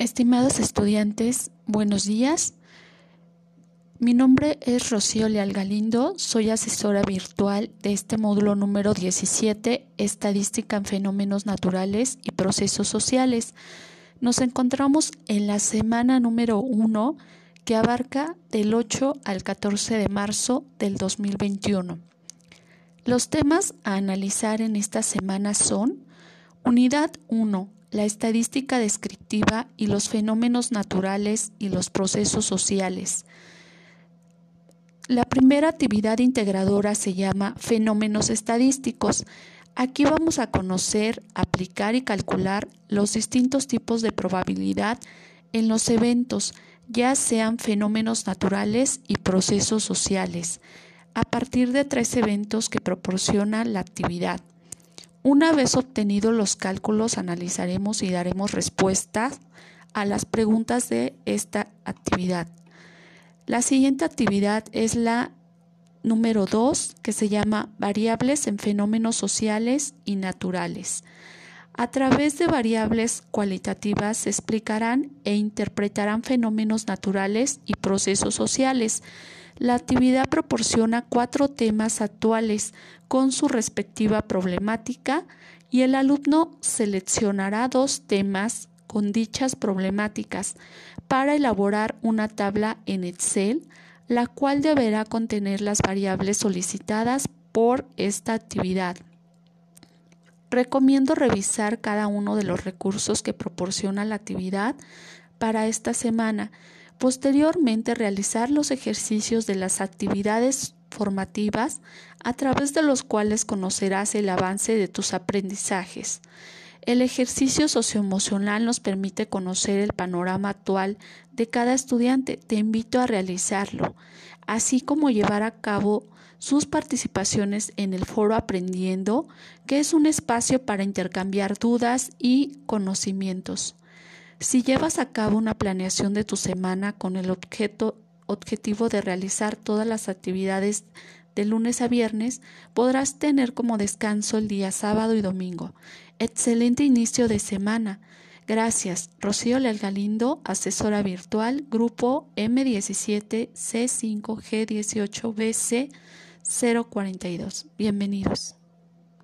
Estimados estudiantes, buenos días. Mi nombre es Rocío Leal Galindo, soy asesora virtual de este módulo número 17, Estadística en Fenómenos Naturales y Procesos Sociales. Nos encontramos en la semana número 1 que abarca del 8 al 14 de marzo del 2021. Los temas a analizar en esta semana son Unidad 1, la estadística descriptiva y los fenómenos naturales y los procesos sociales. La primera actividad integradora se llama fenómenos estadísticos. Aquí vamos a conocer, aplicar y calcular los distintos tipos de probabilidad en los eventos, ya sean fenómenos naturales y procesos sociales, a partir de tres eventos que proporciona la actividad. Una vez obtenidos los cálculos, analizaremos y daremos respuestas a las preguntas de esta actividad. La siguiente actividad es la número 2, que se llama Variables en fenómenos sociales y naturales. A través de variables cualitativas se explicarán e interpretarán fenómenos naturales y procesos sociales. La actividad proporciona cuatro temas actuales con su respectiva problemática y el alumno seleccionará dos temas con dichas problemáticas para elaborar una tabla en Excel, la cual deberá contener las variables solicitadas por esta actividad. Recomiendo revisar cada uno de los recursos que proporciona la actividad para esta semana. Posteriormente, realizar los ejercicios de las actividades formativas a través de los cuales conocerás el avance de tus aprendizajes. El ejercicio socioemocional nos permite conocer el panorama actual de cada estudiante. Te invito a realizarlo, así como llevar a cabo sus participaciones en el foro Aprendiendo, que es un espacio para intercambiar dudas y conocimientos. Si llevas a cabo una planeación de tu semana con el objeto, objetivo de realizar todas las actividades de lunes a viernes, podrás tener como descanso el día sábado y domingo. Excelente inicio de semana. Gracias. Rocío Leal Galindo, asesora virtual, grupo M17C5G18BC 042. Bienvenidos.